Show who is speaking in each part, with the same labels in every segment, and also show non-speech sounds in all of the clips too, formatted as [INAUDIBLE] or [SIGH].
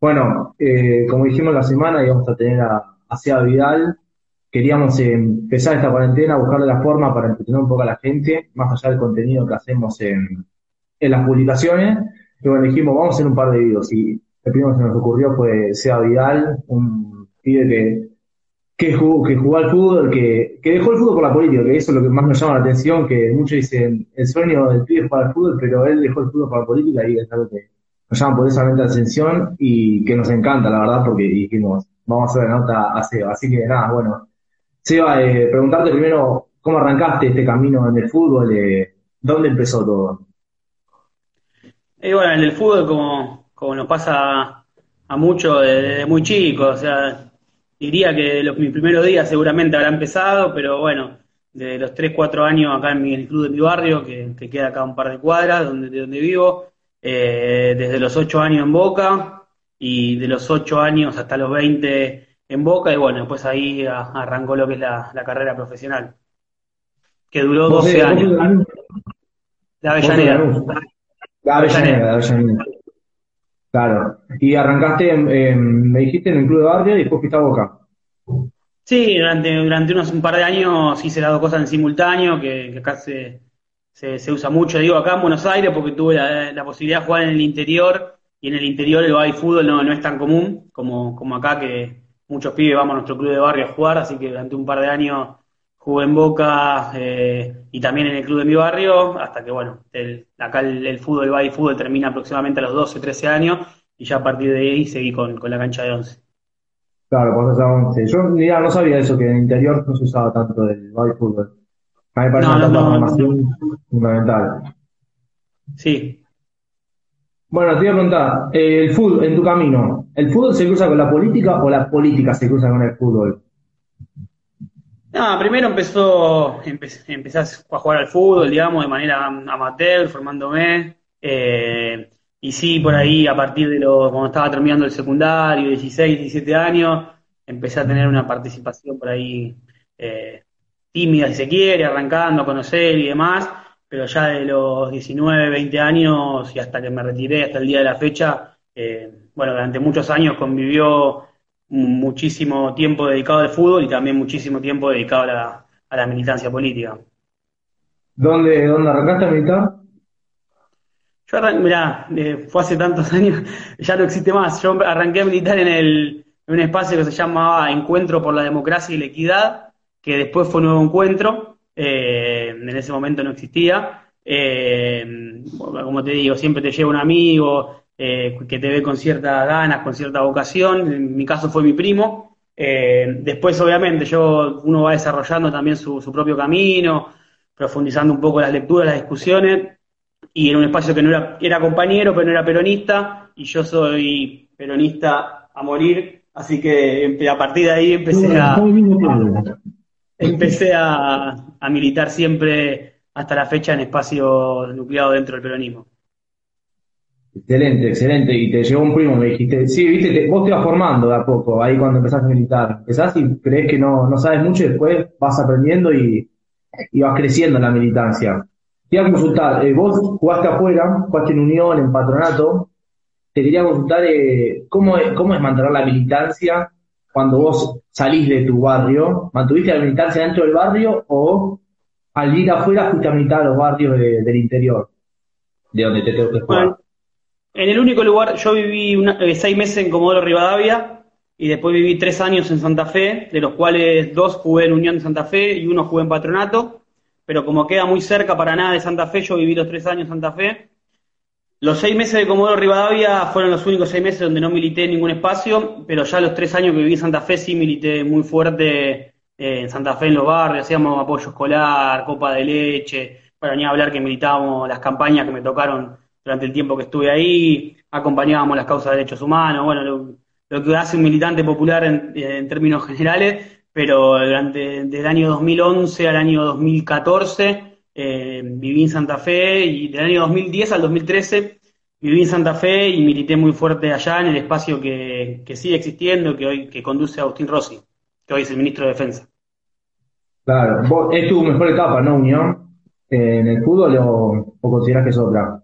Speaker 1: bueno, eh, como dijimos la semana, íbamos a tener a, a Vidal. Queríamos eh, empezar esta cuarentena, buscarle la forma para entretener un poco a la gente, más allá del contenido que hacemos en, las publicaciones. Y bueno, dijimos, vamos a hacer un par de videos. Y el primero que nos ocurrió fue Sea Vidal, un pibe que, que, jugó, al fútbol, que, dejó el fútbol por la política, que eso es lo que más me llama la atención, que muchos dicen, el sueño del pibe es jugar al fútbol, pero él dejó el fútbol por la política y es algo que nos llama poderosamente la atención y que nos encanta, la verdad, porque dijimos, vamos a hacer la nota a Seba. Así que nada, bueno. Seba, eh, preguntarte primero, ¿cómo arrancaste este camino en el fútbol? Eh, ¿Dónde empezó todo?
Speaker 2: Y bueno, en el fútbol, como, como nos pasa a muchos desde muy chicos, o sea, diría que los, mis primeros días seguramente habrá empezado, pero bueno, de los 3, 4 años acá en, el club de mi barrio, que, que, queda acá un par de cuadras donde, de donde vivo, eh, desde los 8 años en Boca y de los 8 años hasta los 20 en Boca y bueno, después ahí arrancó lo que es la, carrera profesional, que duró 12 años.
Speaker 1: La Avellaneda. La Avellaneda, Avellaneda. Claro. Y arrancaste, me dijiste, en el club de barrio y después fuiste a Boca.
Speaker 2: Sí, durante, durante unos un par de años hice las dos cosas en simultáneo, que, que acá se, se, usa mucho, digo, acá en Buenos Aires, porque tuve la, posibilidad de jugar en el interior, y en el interior el baby fútbol no, no es tan común como, como acá, que muchos pibes vamos a nuestro club de barrio a jugar, así que durante un par de años jugué en Boca eh, y también en el club de mi barrio, hasta que, bueno, acá el, fútbol, el baby fútbol termina aproximadamente a los 12, 13 años, y ya a partir de ahí seguí con, la cancha de 11.
Speaker 1: Claro, pues a 11. Yo mira, no sabía eso, que en el interior no se usaba tanto el baby fútbol. A mí me parece una formación fundamental.
Speaker 2: Sí.
Speaker 1: Bueno, te voy a preguntar, eh, el fútbol, en tu camino, ¿el fútbol se cruza con la política o la política se cruza con el fútbol?
Speaker 2: No, primero empezó, empecé, a jugar al fútbol, digamos, de manera amateur, formándome. Eh, y sí, por ahí, a partir de lo, cuando estaba terminando el secundario, 16, 17 años, empecé a tener una participación por ahí eh, tímida si se quiere, arrancando a conocer y demás, pero ya de los 19, 20 años y hasta que me retiré, hasta el día de la fecha, eh, bueno, durante muchos años convivió muchísimo tiempo dedicado al fútbol y también muchísimo tiempo dedicado a la, militancia política.
Speaker 1: ¿Dónde, dónde arrancaste a militar?
Speaker 2: Yo arranqué, mirá, eh, fue hace tantos [LAUGHS] años, ya no existe más. Yo arranqué a militar en, el, en un espacio que se llamaba Encuentro por la Democracia y la Equidad, que después fue un nuevo encuentro, eh, en ese momento no existía. Eh, como te digo, siempre te lleva un amigo eh, que te ve con ciertas ganas, con cierta vocación, en mi caso fue mi primo. después, obviamente, yo uno va desarrollando también su, propio camino, profundizando un poco las lecturas, las discusiones, y en un espacio que no era, era compañero, pero no era peronista, y yo soy peronista a morir, así que a partir de ahí empecé a, empecé a, militar siempre hasta la fecha en espacio nucleado dentro del peronismo.
Speaker 1: Excelente, excelente. Y te llegó un primo, me dijiste, sí, viste, vos te vas formando de a poco, ahí cuando empezaste a militar. Empezás y crees que no, no sabes mucho y después vas aprendiendo y, vas creciendo en la militancia. Te iba a consultar, eh, vos jugaste afuera, jugaste en Unión, en Patronato. Te quería consultar eh, ¿cómo, es, cómo es mantener la militancia cuando vos salís de tu barrio, ¿mantuviste la militancia dentro del barrio o al ir afuera fuiste a militar a los barrios del interior, de donde te tengo que jugar?
Speaker 2: en el único lugar, yo viví eh, seis meses en Comodoro Rivadavia y después viví tres años en Santa Fe, de los cuales dos jugué en Unión de Santa Fe y uno jugué en Patronato, pero como queda muy cerca para nada de Santa Fe, yo viví los tres años en Santa Fe los seis meses de Comodoro Rivadavia fueron los únicos seis meses donde no milité en ningún espacio, pero ya los tres años que viví en Santa Fe sí milité muy fuerte eh, en Santa Fe en los barrios, hacíamos apoyo escolar, copa de leche, para ni hablar que militábamos las campañas que me tocaron durante el tiempo que estuve ahí, acompañábamos las causas de derechos humanos, bueno, lo, que hace un militante popular en, términos generales, pero durante desde el año 2011 al año 2014 eh, viví en Santa Fe y del año 2010 al 2013 viví en Santa Fe y milité muy fuerte allá en el espacio que, sigue existiendo, que hoy que conduce Agustín Rossi, que hoy es el ministro de Defensa.
Speaker 1: Claro, es tu mejor etapa, ¿no, Unión? ¿En el fútbol o, o consideras que es otra?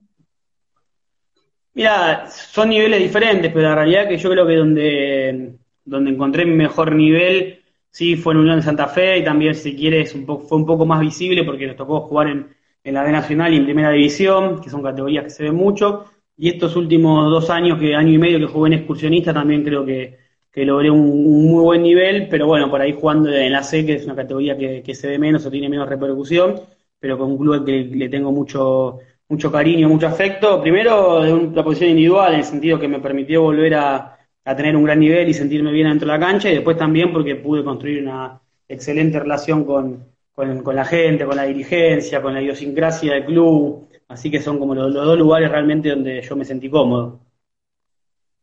Speaker 2: Mira, son niveles diferentes, pero la realidad es que yo creo que donde, donde encontré mi mejor nivel, sí, fue en Unión de Santa Fe y también, si quieres, un fue un poco más visible porque nos tocó jugar en, la D Nacional y en Primera División, que son categorías que se ven mucho. Y estos últimos dos años, que año y medio que jugué en excursionista, también creo que, logré un, muy buen nivel, pero bueno, por ahí jugando en la C, que es una categoría que, que se ve menos o tiene menos repercusión, pero con un club que le tengo mucho mucho cariño, mucho afecto. Primero, de una posición individual, en el sentido que me permitió volver a, tener un gran nivel y sentirme bien dentro de la cancha, y después también porque pude construir una excelente relación con, la gente, con la dirigencia, con la idiosincrasia del club. Así que son como los, dos lugares realmente donde yo me sentí cómodo.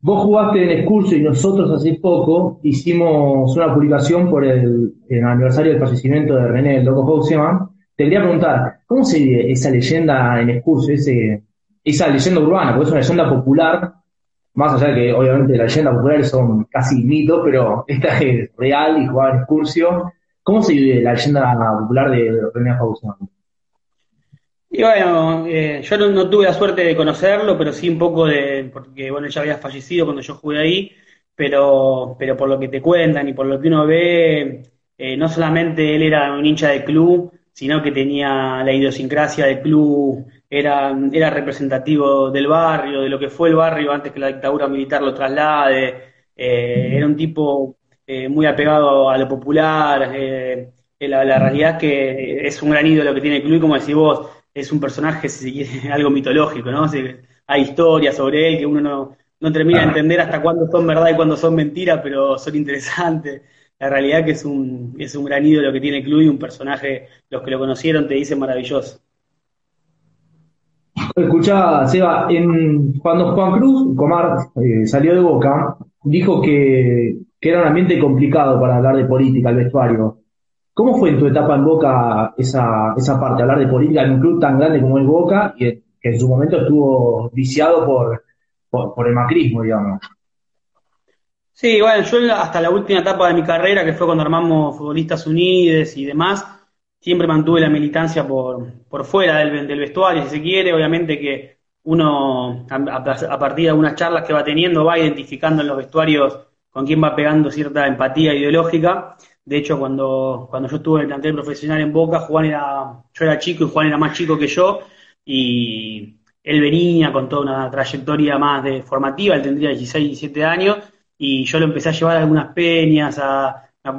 Speaker 1: Vos jugaste en Excurso y nosotros hace poco hicimos una publicación por el, aniversario del fallecimiento de René, el loco Houseman, te quería preguntar, ¿cómo se vive esa leyenda en excurso, esa leyenda urbana? Porque es una leyenda popular, más allá de que obviamente las leyendas populares son casi mitos, pero [LAUGHS] esta es real y jugaba en excursio. ¿Cómo se vive la leyenda popular de René Faustino?
Speaker 2: Y bueno, eh, yo no, tuve la suerte de conocerlo, pero sí un poco de, porque bueno, ya había fallecido cuando yo jugué ahí, pero, pero por lo que te cuentan y por lo que uno ve, eh, no solamente él era un hincha de club, sino que tenía la idiosincrasia del club, era, era representativo del barrio, de lo que fue el barrio antes que la dictadura militar lo traslade, eh, era un tipo eh, muy apegado a lo popular, eh, la, realidad es que es un gran ídolo que tiene el club y como decís vos, es un personaje, si [LAUGHS] algo mitológico, ¿no? hay historias sobre él que uno no, no termina de entender hasta cuándo son verdad y cuándo son mentiras, pero son interesantes la realidad que es un, es un gran ídolo que tiene el club y un personaje, los que lo conocieron te dicen maravilloso.
Speaker 1: Escucha, Seba, en, cuando Juan Cruz Comar eh, salió de Boca, dijo que, era un ambiente complicado para hablar de política, el vestuario. ¿Cómo fue en tu etapa en Boca esa, esa parte, hablar de política en un club tan grande como el Boca y que en su momento estuvo viciado por, por el macrismo, digamos?
Speaker 2: Sí, bueno, yo hasta la última etapa de mi carrera, que fue cuando armamos Futbolistas Unidos y demás, siempre mantuve la militancia por, por fuera del, del vestuario, si se quiere. Obviamente que uno, a, partir de algunas charlas que va teniendo, va identificando en los vestuarios con quién va pegando cierta empatía ideológica. De hecho, cuando, cuando yo estuve en el plantel profesional en Boca, Juan era, yo era chico y Juan era más chico que yo, y él venía con toda una trayectoria más de formativa, él tendría 16, 17 años, y yo lo empecé a llevar a algunas peñas,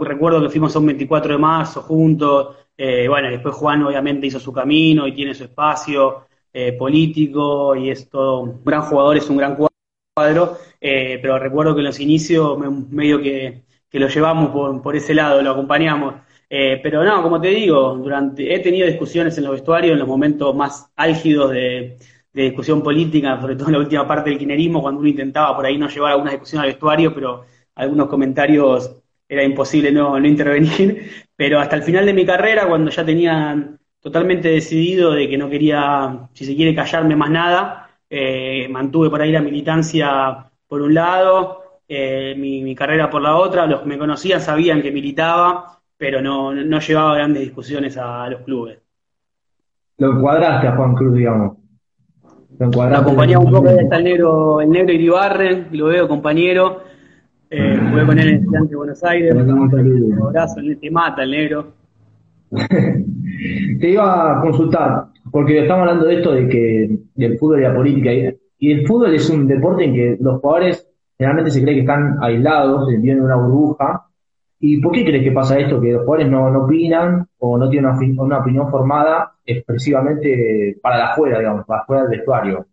Speaker 2: recuerdo que fuimos a un 24 de marzo juntos, eh, bueno, después Juan obviamente hizo su camino y tiene su espacio eh, político y es todo un gran jugador, es un gran cuadro, eh, pero recuerdo que en los inicios medio que, que lo llevamos por, por, ese lado, lo acompañamos. pero no, como te digo, durante he tenido discusiones en los vestuarios en los momentos más álgidos de, de discusión política, sobre todo en la última parte del kinerismo, cuando uno intentaba por ahí no llevar alguna discusión al vestuario, pero algunos comentarios era imposible no, intervenir. Pero hasta el final de mi carrera, cuando ya tenía totalmente decidido de que no quería, si se quiere, callarme más nada, eh, mantuve por ahí la militancia por un lado, eh, mi, carrera por la otra. Los que me conocían sabían que militaba, pero no, no llevaba grandes discusiones a, los clubes.
Speaker 1: Lo encuadraste a Juan Cruz, digamos.
Speaker 2: Lo acompañaba un poco, está el negro, el negro Iribarren, lo veo compañero. Eh, jugué con él en el de Buenos Aires. Un abrazo, te mata el negro. [LAUGHS]
Speaker 1: te iba a consultar, porque estamos hablando de esto de que del fútbol y la política. Y, el fútbol es un deporte en que los jugadores generalmente se cree que están aislados, viven en una burbuja. ¿Y por qué crees que pasa esto? Que los jugadores no, no opinan o no tienen una, una opinión formada expresivamente para la afuera, digamos, para afuera del vestuario.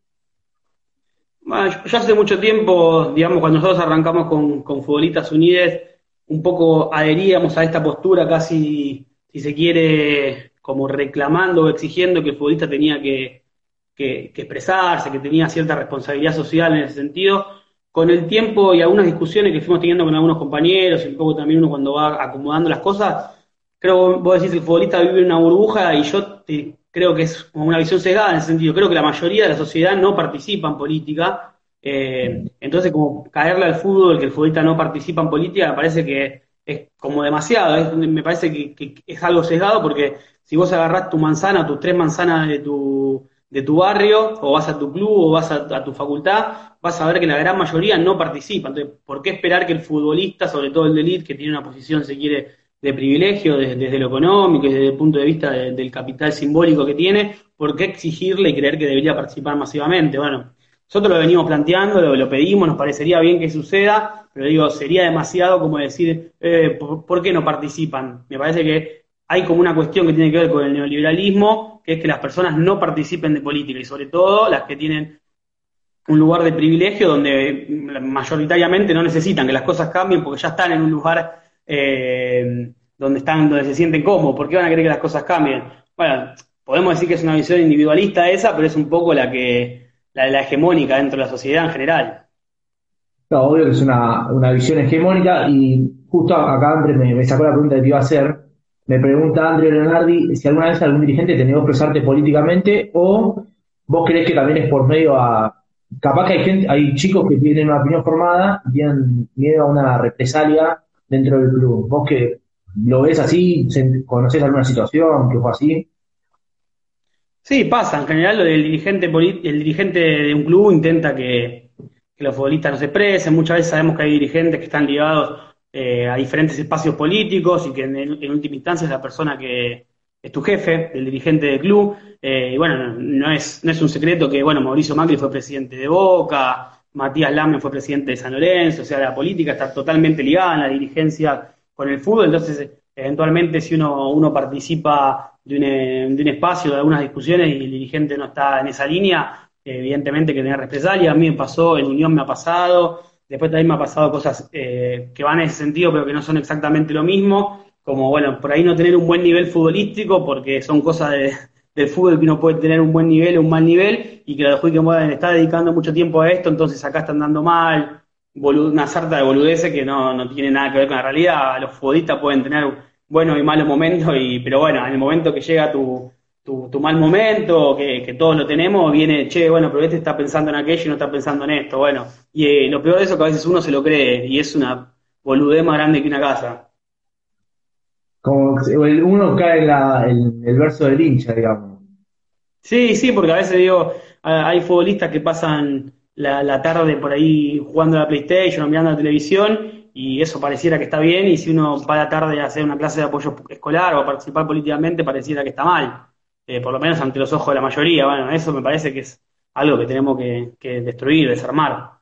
Speaker 2: Bueno, ya hace mucho tiempo, digamos, cuando nosotros arrancamos con, con Futbolistas Unides, un poco adheríamos a esta postura casi, si se quiere, como reclamando o exigiendo que el futbolista tenía que, que, expresarse, que tenía cierta responsabilidad social en ese sentido. Con el tiempo y algunas discusiones que fuimos teniendo con algunos compañeros, y un poco también uno cuando va acomodando las cosas, creo, vos decís, el futbolista vive en una burbuja y yo creo que es como una visión cegada en ese sentido. Creo que la mayoría de la sociedad no participa en política. Eh, entonces, como caerle al fútbol, que el futbolista no participa en política, me parece que es como demasiado. me parece que, es algo sesgado porque si vos agarrás tu manzana, tus tres manzanas de tu, de tu barrio, o vas a tu club, o vas a, tu facultad, vas a ver que la gran mayoría no participa. Entonces, ¿por qué esperar que el futbolista, sobre todo el de elite, que tiene una posición, se quiere, de privilegio desde, lo económico y desde el punto de vista del capital simbólico que tiene, ¿por qué exigirle y creer que debería participar masivamente? Bueno, nosotros lo venimos planteando, lo, pedimos, nos parecería bien que suceda, pero digo, sería demasiado como decir, eh, ¿por, qué no participan? Me parece que hay como una cuestión que tiene que ver con el neoliberalismo, que es que las personas no participen de política y sobre todo las que tienen un lugar de privilegio donde mayoritariamente no necesitan que las cosas cambien porque ya están en un lugar eh, donde están, donde se sienten cómodos, ¿por qué van a querer que las cosas cambien? Bueno, podemos decir que es una visión individualista esa, pero es un poco la que, la, la hegemónica dentro de la sociedad en general.
Speaker 1: No, obvio que es una, visión hegemónica y justo acá André me, sacó la pregunta que te iba a hacer. Me pregunta André Leonardi si alguna vez algún dirigente te negó expresarte políticamente o vos crees que también es por medio a... Capaz que hay gente, hay chicos que tienen una opinión formada y tienen miedo a una represalia dentro del club. ¿Vos que lo ves así? ¿Conoces alguna situación que fue así?
Speaker 2: Sí, pasa. En general, lo del dirigente, el dirigente de un club intenta que, los futbolistas no se expresen. Muchas veces sabemos que hay dirigentes que están ligados eh, a diferentes espacios políticos y que en, última instancia es la persona que es tu jefe, el dirigente del club. Eh, y bueno, no es, no es un secreto que, bueno, Mauricio Macri fue presidente de Boca, Matías Lame fue presidente de San Lorenzo, o sea, la política está totalmente ligada en la dirigencia con el fútbol, entonces eventualmente si uno, uno participa de un, de un espacio, de algunas discusiones y el dirigente no está en esa línea, evidentemente que tener represalia, a mí me pasó, en Unión me ha pasado, después también me ha pasado cosas eh, que van en ese sentido, pero que no son exactamente lo mismo, como bueno, por ahí no tener un buen nivel futbolístico, porque son cosas de, del fútbol que uno puede tener un buen nivel o un mal nivel, y que los que pueden estar dedicando mucho tiempo a esto, entonces acá están dando mal, una sarta de boludeces que no, no tiene nada que ver con la realidad. Los futbolistas pueden tener buenos y malos momentos, y, pero bueno, en el momento que llega tu, tu, mal momento, que, todos lo tenemos, viene, che, bueno, pero este está pensando en aquello y no está pensando en esto. Bueno, y eh, lo peor de eso es que a veces uno se lo cree y es una boludez más grande que una casa.
Speaker 1: Como uno cae en, el verso del hincha, digamos.
Speaker 2: Sí, sí, porque a veces digo, hay futbolistas que pasan la, tarde por ahí jugando a la PlayStation o mirando la televisión y eso pareciera que está bien y si uno va a la tarde a hacer una clase de apoyo escolar o a participar políticamente pareciera que está mal, eh, por lo menos ante los ojos de la mayoría. Bueno, eso me parece que es algo que tenemos que, destruir, desarmar.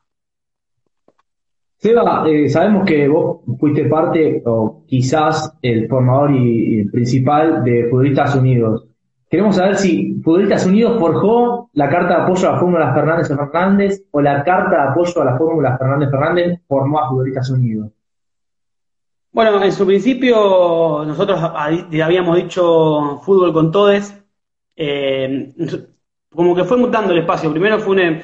Speaker 1: Seba, eh, sabemos que vos fuiste parte, o quizás el formador y, principal de Futbolistas Unidos. Queremos saber si Futbolistas Unidos forjó la carta de apoyo a la Fórmula Fernández Fernández o la carta de apoyo a la Fórmula Fernández Fernández formó a Futbolistas Unidos.
Speaker 2: Bueno, en su principio nosotros habíamos dicho fútbol con todes. Eh, como que fue mutando el espacio. Primero fue un,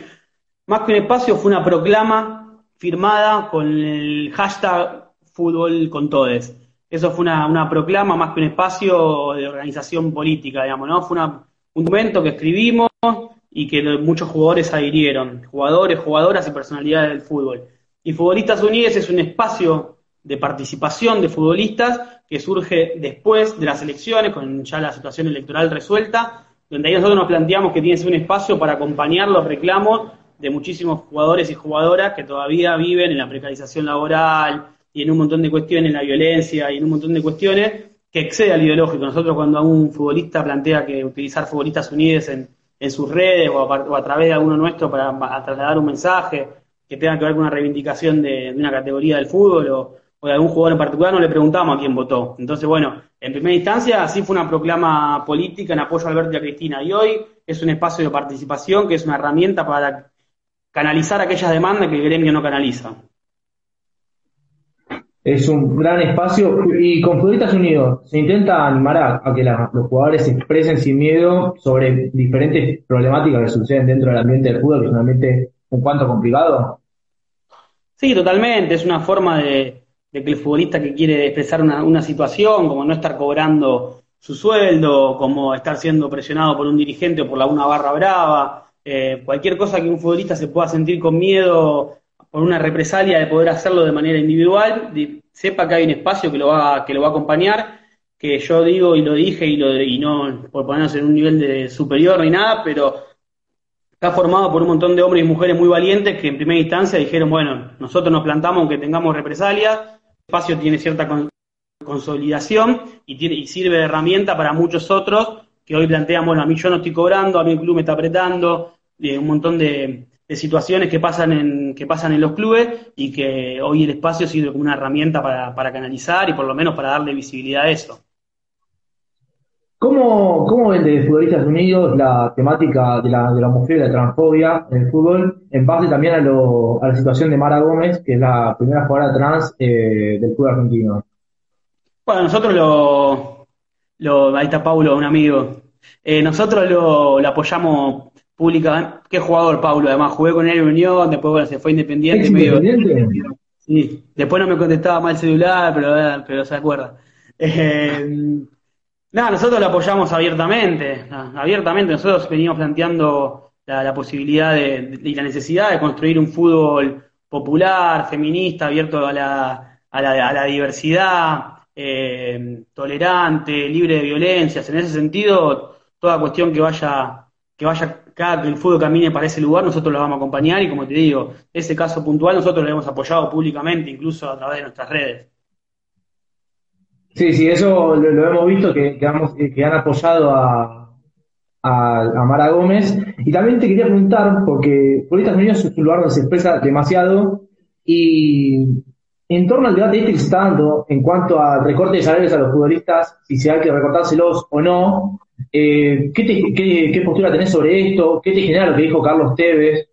Speaker 2: más que un espacio, fue una proclama firmada con el hashtag fútbol con todes. Eso fue una, proclama más que un espacio de organización política, digamos, ¿no? Fue un documento que escribimos y que muchos jugadores adhirieron, jugadores, jugadoras y personalidades del fútbol. Y Futbolistas Unidos es un espacio de participación de futbolistas que surge después de las elecciones, con ya la situación electoral resuelta, donde ahí nosotros nos planteamos que tiene que ser un espacio para acompañar los reclamos de muchísimos jugadores y jugadoras que todavía viven en la precarización laboral, y en un montón de cuestiones, en la violencia y en un montón de cuestiones que excede al ideológico. Nosotros cuando un futbolista plantea que utilizar futbolistas unidos en, sus redes o a, través de alguno nuestro para trasladar un mensaje que tenga que ver con una reivindicación de, una categoría del fútbol o, de algún jugador en particular, no le preguntamos a quién votó. Entonces, bueno, en primera instancia, así fue una proclama política en apoyo a Alberto y a Cristina. Y hoy es un espacio de participación que es una herramienta para canalizar aquellas demandas que el gremio no canaliza.
Speaker 1: es un gran espacio y con Futbolistas Unidos se intenta animar a, que los jugadores se expresen sin miedo sobre diferentes problemáticas que suceden dentro del ambiente del fútbol, que es un ambiente un cuanto complicado.
Speaker 2: Sí, totalmente. Es una forma de, que el futbolista que quiere expresar una, situación, como no estar cobrando su sueldo, como estar siendo presionado por un dirigente o por la una barra brava, eh, cualquier cosa que un futbolista se pueda sentir con miedo por una represalia de poder hacerlo de manera individual, sepa que hay un espacio que lo va, que lo va a acompañar, que yo digo y lo dije y, lo, y no por ponernos en un nivel de superior ni nada, pero está formado por un montón de hombres y mujeres muy valientes que en primera instancia dijeron, bueno, nosotros nos plantamos aunque tengamos represalias, el espacio tiene cierta consolidación y, tiene, y sirve de herramienta para muchos otros que hoy plantean, bueno, a mí yo no estoy cobrando, a mí el club me está apretando, eh, un montón de, situaciones que pasan en que pasan en los clubes y que hoy el espacio sirve como una herramienta para, para canalizar y por lo menos para darle visibilidad a eso.
Speaker 1: ¿Cómo, ¿Cómo ven de Futbolistas Unidos la temática de la, de la homofobia y la transfobia en el fútbol, en base también a, lo, a la situación de Mara Gómez, que es la primera jugadora trans eh, del fútbol argentino?
Speaker 2: Bueno, nosotros lo, lo ahí está Paulo, un amigo. Eh, nosotros lo, lo apoyamos pública. Qué jugador, Paulo. Además, jugué con él en Unión, después bueno, se fue independiente.
Speaker 1: independiente?
Speaker 2: sí, después no me contestaba mal el celular, pero, pero se acuerda. Eh, nada, nosotros lo apoyamos abiertamente. abiertamente, nosotros venimos planteando la, posibilidad de, y la necesidad de construir un fútbol popular, feminista, abierto a la, a la, a la diversidad, eh, tolerante, libre de violencias. En ese sentido, toda cuestión que vaya, que vaya cada que el fútbol camine para ese lugar, nosotros lo vamos a acompañar y como te digo, ese caso puntual nosotros lo hemos apoyado públicamente, incluso a través de nuestras redes.
Speaker 1: Sí, sí, eso lo, hemos visto, que, que, han apoyado a, a, Mara Gómez. Y también te quería preguntar, porque Futbolistas Unidos es un lugar donde se expresa demasiado, y en torno al debate este que en cuanto al recorte de salarios a los futbolistas, si se hay que recortárselos o no, eh, ¿qué, postura tenés sobre esto? ¿Qué te genera lo que dijo Carlos Tevez?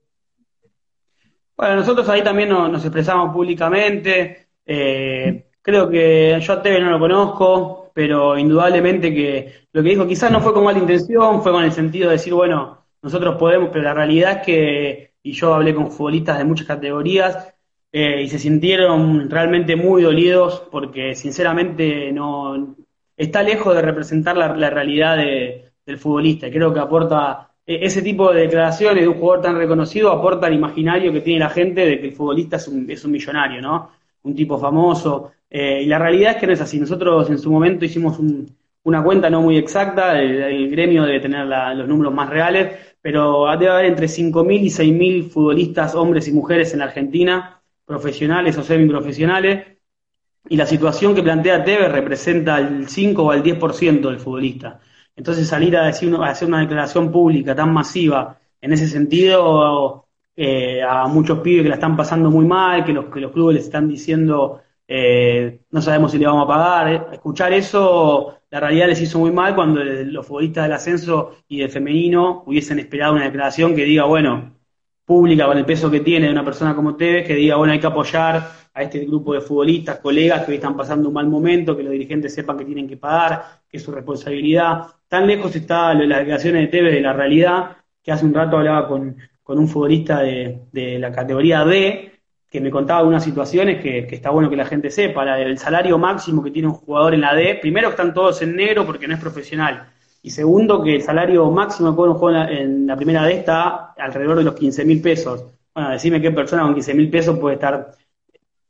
Speaker 2: Bueno, nosotros ahí también nos, expresamos públicamente. Eh, creo que yo a Tevez no lo conozco, pero indudablemente que lo que dijo quizás no fue con mala intención, fue con el sentido de decir, bueno, nosotros podemos, pero la realidad es que, y yo hablé con futbolistas de muchas categorías, eh, y se sintieron realmente muy dolidos porque sinceramente no está lejos de representar la, realidad del futbolista. Creo que aporta e, ese tipo de declaraciones de un jugador tan reconocido aporta al imaginario que tiene la gente de que el futbolista es un, es un millonario, ¿no? Un tipo famoso. Eh, y la realidad es que no es así. Nosotros en su momento hicimos una cuenta no muy exacta, el, gremio debe tener los números más reales, pero debe haber entre 5.000 y 6.000 futbolistas, hombres y mujeres en la Argentina profesionales o semiprofesionales, y la situación que plantea Tevez representa el 5 o el 10% del futbolista. Entonces salir a, decir, a hacer una declaración pública tan masiva en ese sentido eh, a muchos pibes que la están pasando muy mal, que los, que los clubes les están diciendo eh, no sabemos si le vamos a pagar. Eh, escuchar eso, la realidad les hizo muy mal cuando los futbolistas del ascenso y del femenino hubiesen esperado una declaración que diga, bueno, pública con el peso que tiene de una persona como Tevez, que diga, bueno, hay que apoyar a este grupo de futbolistas, colegas que hoy están pasando un mal momento, que los dirigentes sepan que tienen que pagar, que es su responsabilidad. Tan lejos está las declaraciones de Tevez de la realidad, que hace un rato hablaba con, un futbolista de, la categoría D, que me contaba unas situaciones que, que, está bueno que la gente sepa, del salario máximo que tiene un jugador en la D, primero están todos en negro porque no es profesional, y segundo, que el salario máximo que un juego en la, primera D está alrededor de los 15 mil pesos. Bueno, decime qué persona con 15 mil pesos puede estar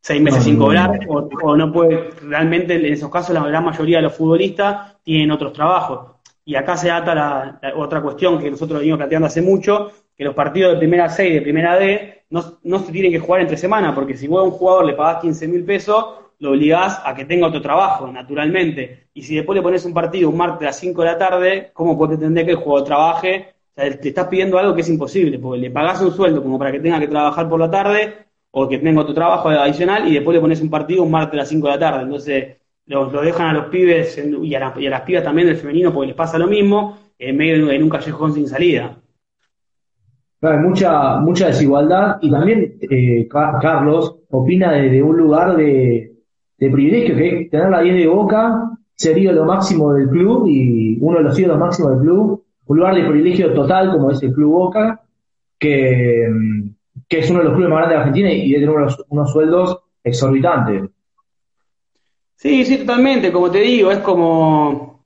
Speaker 2: seis meses sin cobrar o, no puede, realmente en esos casos la gran mayoría de los futbolistas tienen otros trabajos. Y acá se ata la, otra cuestión que nosotros venimos planteando hace mucho, que los partidos de primera C y de primera D no, no se tienen que jugar entre semana, porque si vos a un jugador le pagás 15 mil pesos, lo obligás a que tenga otro trabajo, naturalmente. Y si después le pones un partido un martes a las 5 de la tarde, ¿cómo puede entender que el jugador trabaje? O sea, te estás pidiendo algo que es imposible, porque le pagás un sueldo como para que tenga que trabajar por la tarde o que tenga otro trabajo adicional y después le pones un partido un martes a las 5 de la tarde. Entonces, lo, dejan a los pibes y, a las pibas también del femenino porque les pasa lo mismo, en medio en un callejón sin salida.
Speaker 1: hay mucha, mucha desigualdad y también eh, Carlos opina desde un lugar de, de privilegio, que tener la 10 de Boca, ser lo máximo del club y uno de los ídolos máximos del club, un lugar de privilegio total como es el Club Boca, que, que es uno de los clubes más grandes de Argentina y tiene unos, unos sueldos exorbitantes.
Speaker 2: Sí, sí, totalmente, como te digo, es como...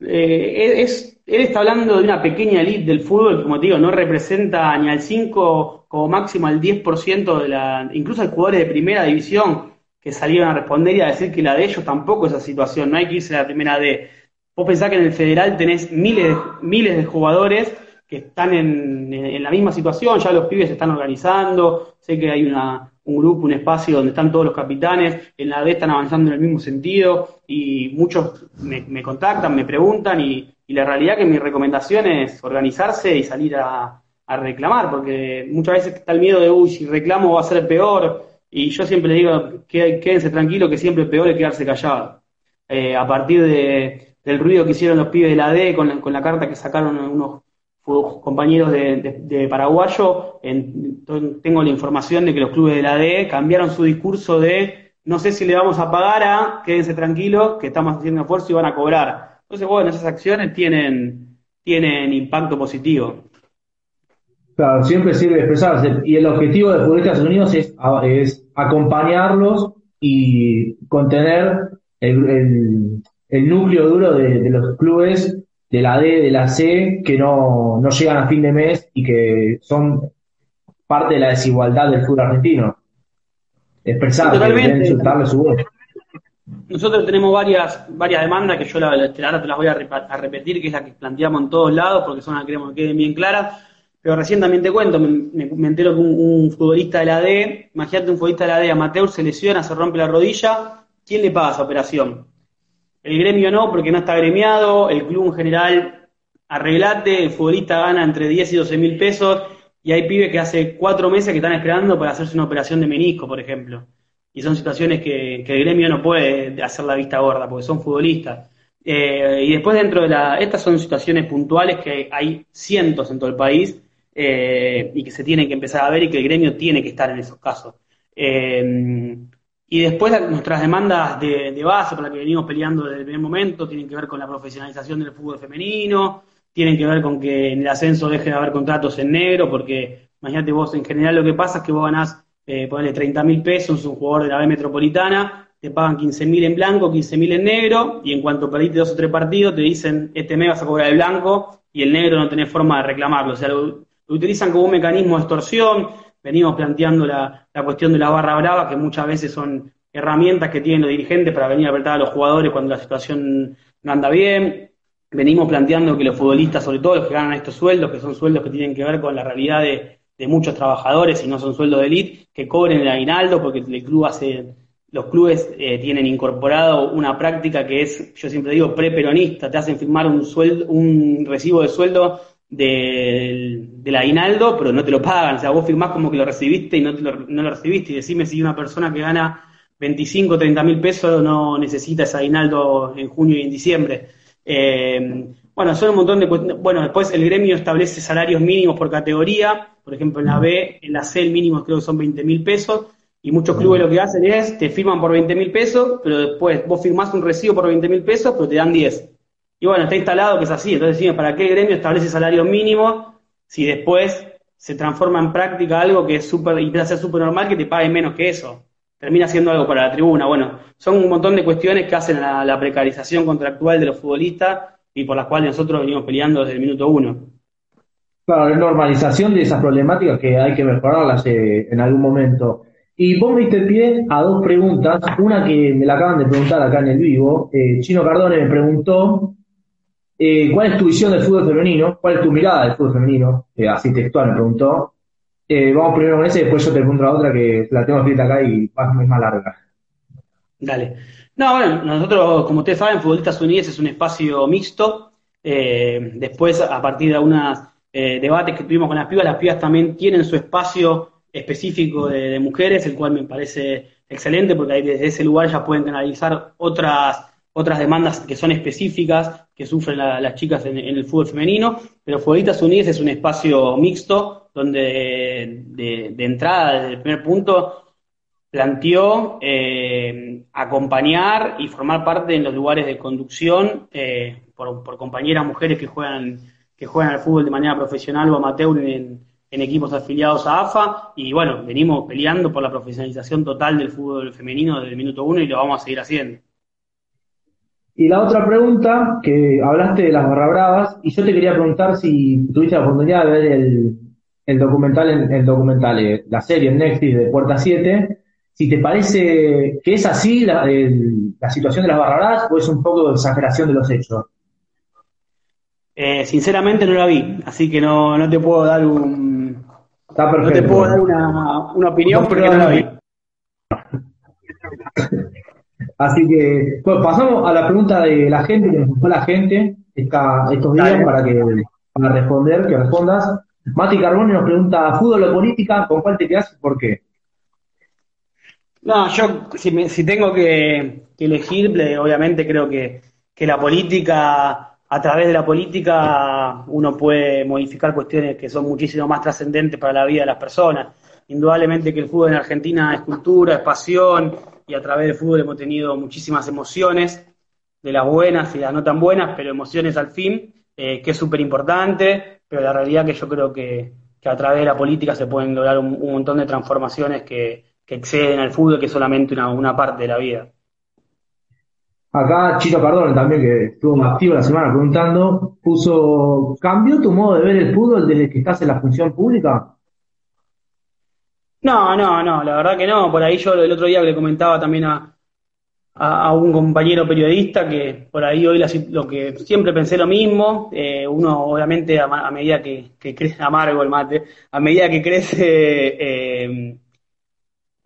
Speaker 2: Eh, es, él está hablando de una pequeña elite del fútbol, como te digo, no representa ni al 5 como máximo al 10% de la... Incluso hay jugadores de primera división que salieron a responder y a decir que la de ellos tampoco es esa situación, no hay que irse a la primera D. Vos pensás que en el federal tenés miles de, miles de jugadores que están en, en, la misma situación, ya los pibes se están organizando, sé que hay una, un grupo, un espacio donde están todos los capitanes, en la D están avanzando en el mismo sentido y muchos me, contactan, me preguntan y, la realidad que mi recomendación es organizarse y salir a, a, reclamar, porque muchas veces está el miedo de, uy, si reclamo va a ser peor, y yo siempre digo, quédense tranquilos que siempre peor es quedarse callado. Eh, a partir de, del ruido que hicieron los pibes de la D con la, con la carta que sacaron unos compañeros de, Paraguayo, tengo la información de que los clubes de la D cambiaron su discurso de no sé si le vamos a pagar a quédense tranquilos, que estamos haciendo esfuerzo y van a cobrar. Entonces, bueno, esas acciones tienen, tienen impacto positivo.
Speaker 1: Claro, siempre sirve expresarse. Y el objetivo de Futbolistas Unidos es, es acompañarlos y contener el, el, núcleo duro de, los clubes de la D, de la C, que no, no llegan a fin de mes y que son parte de la desigualdad del fútbol argentino. Expresar, insultarle su voz.
Speaker 2: Nosotros tenemos varias, varias demandas que yo la, ahora te las voy a, repetir, que es la que planteamos en todos lados, porque son las que queremos que queden bien claras pero recién también te cuento, me, entero que un, futbolista de la D, imagínate un futbolista de la D, amateur, se lesiona, se rompe la rodilla, ¿quién le paga esa operación? El gremio no, porque no está gremiado, el club en general, arreglate, el futbolista gana entre 10 y 12 mil pesos, y hay pibes que hace cuatro meses que están esperando para hacerse una operación de menisco, por ejemplo. Y son situaciones que, el gremio no puede hacer la vista gorda, porque son futbolistas. Eh, y después dentro de la... Estas son situaciones puntuales que hay cientos en todo el país, eh, y que se tiene que empezar a ver y que el gremio tiene que estar en esos casos. Eh, y después nuestras demandas de, base por las que venimos peleando desde el primer momento tienen que ver con la profesionalización del fútbol femenino, tienen que ver con que en el ascenso deje de haber contratos en negro, porque imagínate vos, en general lo que pasa es que vos ganás, eh, ponele 30 mil pesos, un jugador de la B metropolitana, te pagan 15 mil en blanco, 15 mil en negro, y en cuanto perdiste dos o tres partidos, te dicen, este mes vas a cobrar el blanco, y el negro no tenés forma de reclamarlo. O sea, utilizan como un mecanismo de extorsión. Venimos planteando la, cuestión de la barra brava, que muchas veces son herramientas que tienen los dirigentes para venir a apretar a los jugadores cuando la situación no anda bien. Venimos planteando que los futbolistas, sobre todo los que ganan estos sueldos, que son sueldos que tienen que ver con la realidad de, muchos trabajadores y no son sueldos de élite, que cobren el aguinaldo porque el club hace, los clubes eh, tienen incorporado una práctica que es, yo siempre digo, pre-peronista, te hacen firmar un sueldo, un recibo de sueldo del, aguinaldo, pero no te lo pagan. O sea, vos firmás como que lo recibiste y no, lo, no lo recibiste. Y decime si una persona que gana 25, 30 mil pesos no necesita ese aguinaldo en junio y en diciembre. Eh, bueno, son un montón de Bueno, después el gremio establece salarios mínimos por categoría. Por ejemplo, en la B, en la C el mínimo creo que son 20 mil pesos. Y muchos clubes lo que hacen es, te firman por 20 mil pesos, pero después vos firmás un recibo por 20 mil pesos, pero te dan 10. Y bueno, está instalado que es así. Entonces, decimos, ¿para qué gremio establece salario mínimo si después se transforma en práctica algo que es súper, empieza a ser súper normal que te paguen menos que eso? Termina siendo algo para la tribuna. Bueno, son un montón de cuestiones que hacen la precarización contractual de los futbolistas y por las cuales nosotros venimos peleando desde el minuto uno.
Speaker 1: Claro, la normalización de esas problemáticas que hay que mejorarlas eh, en algún momento. Y vos me diste pie a dos preguntas. Una que me la acaban de preguntar acá en el vivo. Eh, Chino Cardone me preguntó eh, ¿cuál es tu visión del fútbol femenino? ¿Cuál es tu mirada del fútbol femenino? Eh, así textual me preguntó. Eh, vamos primero con ese y después yo te pregunto la otra que la tengo escrita acá y es más larga.
Speaker 2: Dale. No, bueno, nosotros, como ustedes saben, Futbolistas Unidos es un espacio mixto. después, a partir de algunos debates que tuvimos con las pibas, las pibas también tienen su espacio específico de, mujeres, el cual me parece excelente porque ahí desde ese lugar ya pueden canalizar otras otras demandas que son específicas que sufren las chicas en, el fútbol femenino, pero Futbolistas Unidos es un espacio mixto donde de, entrada, desde el primer punto, planteó eh, acompañar y formar parte en los lugares de conducción eh, por, compañeras mujeres que juegan, que juegan al fútbol de manera profesional o amateur en, equipos afiliados a AFA. Y bueno, venimos peleando por la profesionalización total del fútbol femenino desde el minuto uno y lo vamos a seguir haciendo.
Speaker 1: Y la otra pregunta, que hablaste de las barra bravas, y yo te quería preguntar si tuviste la oportunidad de ver el, el documental, el documental, eh, la serie en Netflix de Puerta 7, si te parece que es así la, situación de las barra o es un poco de exageración de los hechos.
Speaker 2: Eh, sinceramente no la vi, así que no, no te puedo dar un. No te puedo dar una, una opinión porque no la vi. [LAUGHS]
Speaker 1: Así que, bueno, pasamos a la pregunta de la gente, que nos buscó la gente estos días para que para responder, que respondas. Mati Carboni nos pregunta, ¿fútbol o política? ¿Con cuál te quedas y por qué?
Speaker 2: No, yo si, si tengo que, elegir, obviamente creo que, la política, a través de la política, uno puede modificar cuestiones que son muchísimo más trascendentes para la vida de las personas. Indudablemente que el fútbol en Argentina es cultura, es pasión, y a través del fútbol hemos tenido muchísimas emociones, de las buenas y las no tan buenas, pero emociones al fin, eh, que es súper importante, pero la realidad que yo creo que, a través de la política se pueden lograr un montón de transformaciones que, que exceden al fútbol, que es solamente una, parte de la vida.
Speaker 1: Acá Chito Cardone también, que estuvo más activo la semana preguntando, puso, ¿cambió tu modo de ver el fútbol desde que estás en la función pública?
Speaker 2: No, no, no, la verdad que no. Por ahí yo el otro día le comentaba también a, a, un compañero periodista que por ahí hoy lo que siempre pensé lo mismo. Eh, uno obviamente a, medida que, crece, amargo el mate, a medida que crece... Eh,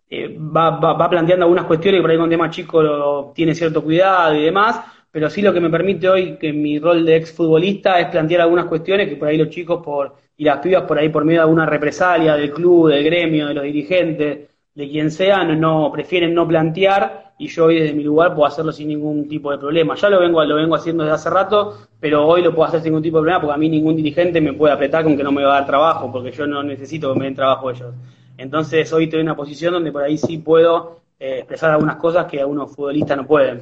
Speaker 2: eh, va, va, planteando algunas cuestiones que por ahí con tema chico tiene cierto cuidado y demás, pero sí lo que me permite hoy que mi rol de exfutbolista es plantear algunas cuestiones que por ahí los chicos por y las pibas por ahí por medio de alguna represalia del club, del gremio, de los dirigentes, de quien sea, no, prefieren no plantear y yo hoy desde mi lugar puedo hacerlo sin ningún tipo de problema. Ya lo vengo, lo vengo haciendo desde hace rato, pero hoy lo puedo hacer sin ningún tipo de problema porque a mí ningún dirigente me puede apretar con que no me va a dar trabajo, porque yo no necesito que me den trabajo ellos. Entonces hoy estoy en una posición donde por ahí sí puedo eh, expresar algunas cosas que algunos futbolistas no pueden.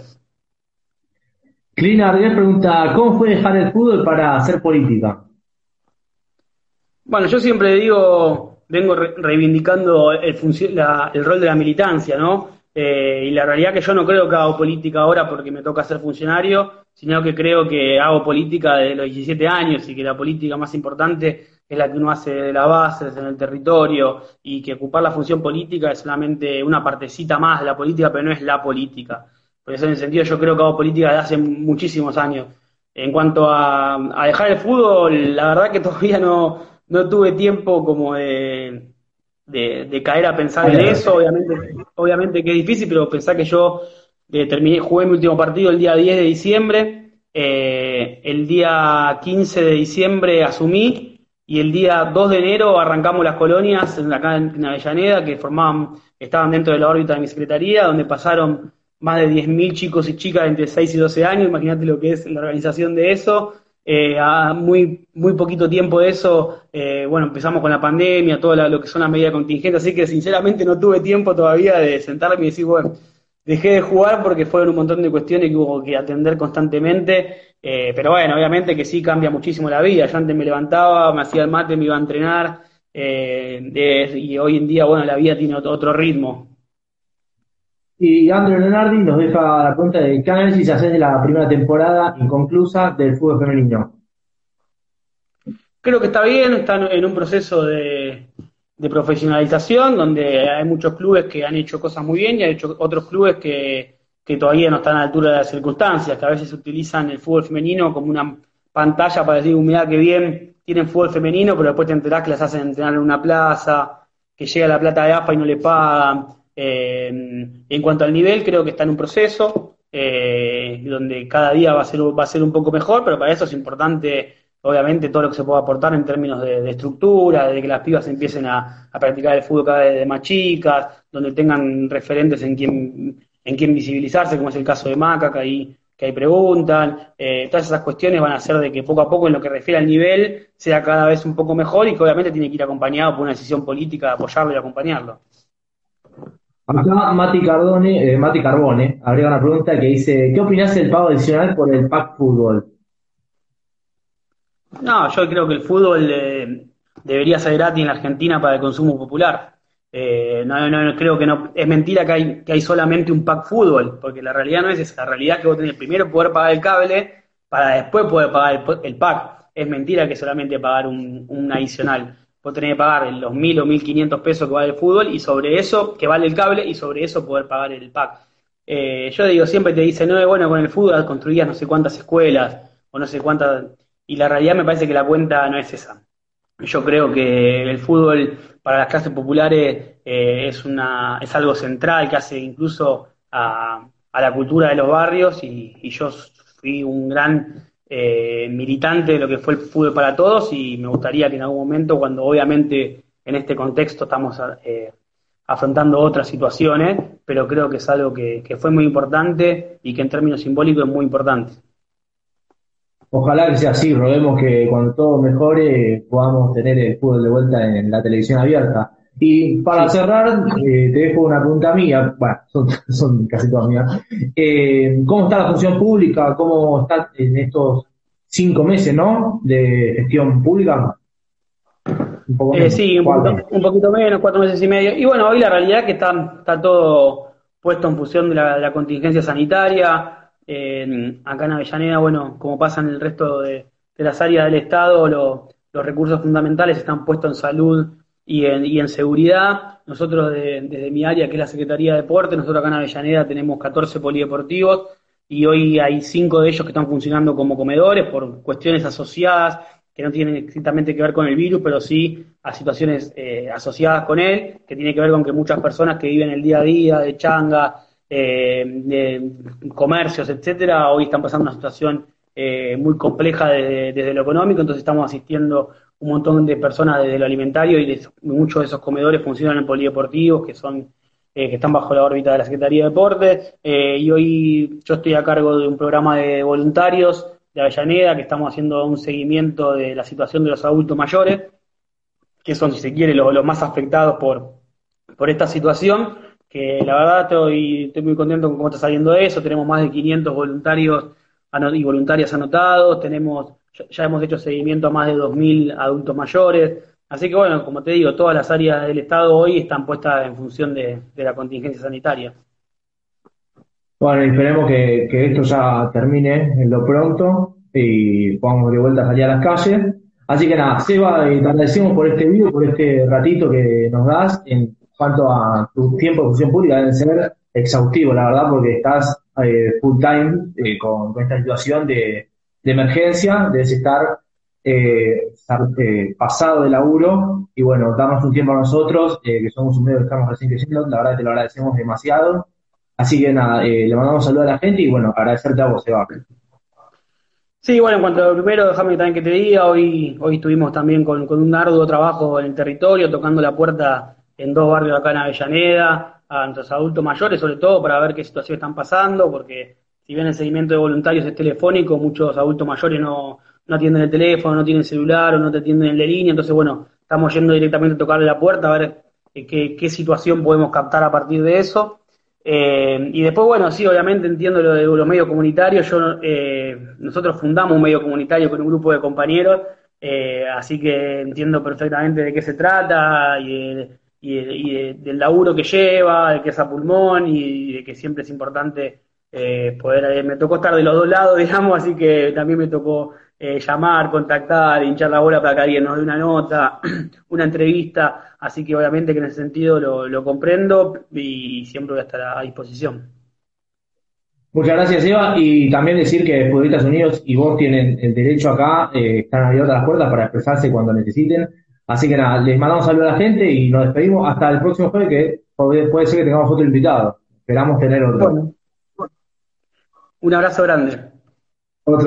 Speaker 1: Clina Ardés pregunta, ¿cómo fue dejar el fútbol para hacer política?
Speaker 2: Bueno, yo siempre digo, vengo reivindicando el, el rol de la militancia, ¿no? Eh, y la realidad que yo no creo que hago política ahora porque me toca ser funcionario, sino que creo que hago política desde los 17 años y que la política más importante es la que uno hace de la base, en el territorio, y que ocupar la función política es solamente una partecita más de la política, pero no es la política. Por eso en el sentido yo creo que hago política desde hace muchísimos años. En cuanto a, dejar el fútbol, la verdad que [LAUGHS] todavía no, no tuve tiempo como de, de, caer a pensar en eso. Obviamente, obviamente que es difícil, pero pensar que yo eh, terminé, jugué mi último partido el día 10 de diciembre, eh, el día 15 de diciembre asumí y el día 2 de enero arrancamos las colonias acá en Avellaneda que formaban, estaban dentro de la órbita de mi secretaría, donde pasaron más de 10.000 chicos y chicas entre 6 y 12 años, imagínate lo que es la organización de eso. Eh, a muy, muy poquito tiempo de eso, eh, bueno, empezamos con la pandemia, todo lo que son las medidas contingentes, así que sinceramente no tuve tiempo todavía de sentarme y decir, bueno, dejé de jugar porque fueron un montón de cuestiones que hubo que atender constantemente eh, pero bueno, obviamente que sí cambia muchísimo la vida. Yo antes me levantaba, me hacía el mate, me iba a entrenar, y hoy en día, bueno, la vida tiene otro, ritmo.
Speaker 1: Y Andrew Leonardi nos deja la pregunta de qué análisis haces de la primera temporada inconclusa del fútbol femenino.
Speaker 2: Creo que está bien, está en un proceso de, profesionalización donde hay muchos clubes que han hecho cosas muy bien y hay hecho otros clubes que que todavía no están a la altura de las circunstancias, que a veces utilizan el fútbol femenino como una pantalla para decir, humedad que bien tienen fútbol femenino, pero después te enterás que las hacen entrenar en una plaza, que llega la plata de AFA y no le pagan. Eh, en cuanto al nivel, creo que está en un proceso eh, donde cada día va a, ser, va a ser un poco mejor, pero para eso es importante, obviamente, todo lo que se pueda aportar en términos de, estructura, de que las pibas empiecen a, a, practicar el fútbol cada vez de más chicas, donde tengan referentes en quien en quién visibilizarse, como es el caso de Maca, que ahí, que ahí preguntan. Eh, todas esas cuestiones van a hacer de que poco a poco, en lo que refiere al nivel, sea cada vez un poco mejor y que obviamente tiene que ir acompañado por una decisión política de apoyarlo y acompañarlo.
Speaker 1: Acá Mati Cardone, eh, Mati Carbone agrega una pregunta que dice, ¿qué opinas del pago adicional por el pack fútbol?
Speaker 2: No, yo creo que el fútbol eh, debería ser gratis en la Argentina para el consumo popular. Eh, no, no, creo que no. Es mentira que hay, que hay solamente un pack fútbol, porque la realidad no es esa. La realidad es que vos tenés primero poder pagar el cable para después poder pagar el, pack. Es mentira que solamente pagar un, un adicional vos tenés que pagar los mil o mil quinientos pesos que vale el fútbol y sobre eso, que vale el cable, y sobre eso poder pagar el pack. Eh, yo digo, siempre te dicen, no, bueno, con el fútbol construías no sé cuántas escuelas, o no sé cuántas, y la realidad me parece que la cuenta no es esa. Yo creo que el fútbol para las clases populares eh, es, una, es algo central que hace incluso a, la cultura de los barrios y yo fui un gran eh, militante de lo que fue el fútbol para todos y me gustaría que en algún momento, cuando obviamente en este contexto estamos eh, afrontando otras situaciones, pero creo que es algo que, fue muy importante y que en términos simbólicos es muy importante.
Speaker 1: Ojalá que sea así, roguemos que cuando todo mejore podamos tener el fútbol de vuelta en la televisión abierta. Y para cerrar, eh, te dejo una pregunta mía, bueno, [LAUGHS] son, casi todas mías. Eh, ¿Cómo está la función pública? ¿Cómo está en estos cinco meses, ¿no? De gestión pública.
Speaker 2: Eh, sí, un poquito, menos, cuatro meses y medio. Y bueno, hoy la realidad es que está, está todo puesto en función de la, contingencia sanitaria. acá en Avellaneda, bueno, como pasa en el resto de, las áreas del Estado, los recursos fundamentales están puestos en salud y en, y en seguridad. Nosotros desde mi área, que es la Secretaría de Deporte, nosotros acá en Avellaneda tenemos 14 polideportivos y hoy hay 5 de ellos que están funcionando como comedores por cuestiones asociadas que no tienen estrictamente que ver con el virus, pero sí a situaciones eh, asociadas con él, que tiene que ver con que muchas personas que viven el día a día de changa, eh, de comercios, etcétera, hoy están pasando una situación eh, muy compleja desde, desde, lo económico, entonces estamos asistiendo un montón de personas desde lo alimentario y muchos de esos comedores funcionan en polideportivos que son eh, que están bajo la órbita de la Secretaría de Deportes. Eh, y hoy yo estoy a cargo de un programa de voluntarios de Avellaneda que estamos haciendo un seguimiento de la situación de los adultos mayores que son si se quiere los, más afectados por, por esta situación que la verdad estoy, estoy muy contento con cómo está saliendo eso. Tenemos más de 500 voluntarios y voluntarias anotados tenemos ya hemos hecho seguimiento a más de 2.000 adultos mayores. Así que bueno, como te digo, todas las áreas del Estado hoy están puestas en función de, la contingencia sanitaria.
Speaker 1: Bueno, esperemos que, esto ya termine en lo pronto y podamos de vuelta salir a las calles. Así que nada, Seba, eh, te agradecemos por este video, por este ratito que nos das en cuanto a tu tiempo de función pública. Deben ser exhaustivo, la verdad, porque estás eh, full time eh, con esta situación de, de emergencia, debes estar, eh, eh, pasado de laburo y bueno, damos un tiempo a nosotros, eh, que somos un medio que estamos recién creciendo, la verdad te lo agradecemos demasiado. Así que nada, le mandamos saludos a la gente y bueno, agradecerte a vos, Eva.
Speaker 2: Sí, bueno, en cuanto a lo primero, déjame también que te diga, hoy, hoy estuvimos también con, con un arduo trabajo en el territorio, tocando la puerta en dos barrios acá en Avellaneda, a nuestros adultos mayores, sobre todo para ver qué situación están pasando, porque si bien el seguimiento de voluntarios es telefónico, muchos adultos mayores no, no atienden el teléfono, no tienen celular o no te atienden en la línea, entonces bueno, estamos yendo directamente a tocarle la puerta a ver eh, qué, qué situación podemos captar a partir de eso. Eh, y después, bueno, sí, obviamente entiendo lo de los medios comunitarios. Yo, eh, nosotros fundamos un medio comunitario con un grupo de compañeros, así que entiendo perfectamente de qué se trata y, del laburo que lleva, de que es a pulmón y de que siempre es importante eh, poder, eh, me tocó estar de los dos lados, [LAUGHS] digamos, así que también me tocó eh, llamar, contactar, hinchar la bola para que alguien nos dé una nota, [CLEARS THROAT] una entrevista, así que obviamente que en ese sentido lo, comprendo y siempre voy a estar a, disposición.
Speaker 1: Muchas gracias, Eva. Y también decir que Futbolistas Unidos y vos tienen el derecho acá, están abiertas las puertas para expresarse cuando necesiten. Así que nada, les mandamos saludos a la gente y nos despedimos hasta el próximo jueves, que puede, ser que tengamos otro invitado. Esperamos tener otro.
Speaker 2: Un abrazo grande.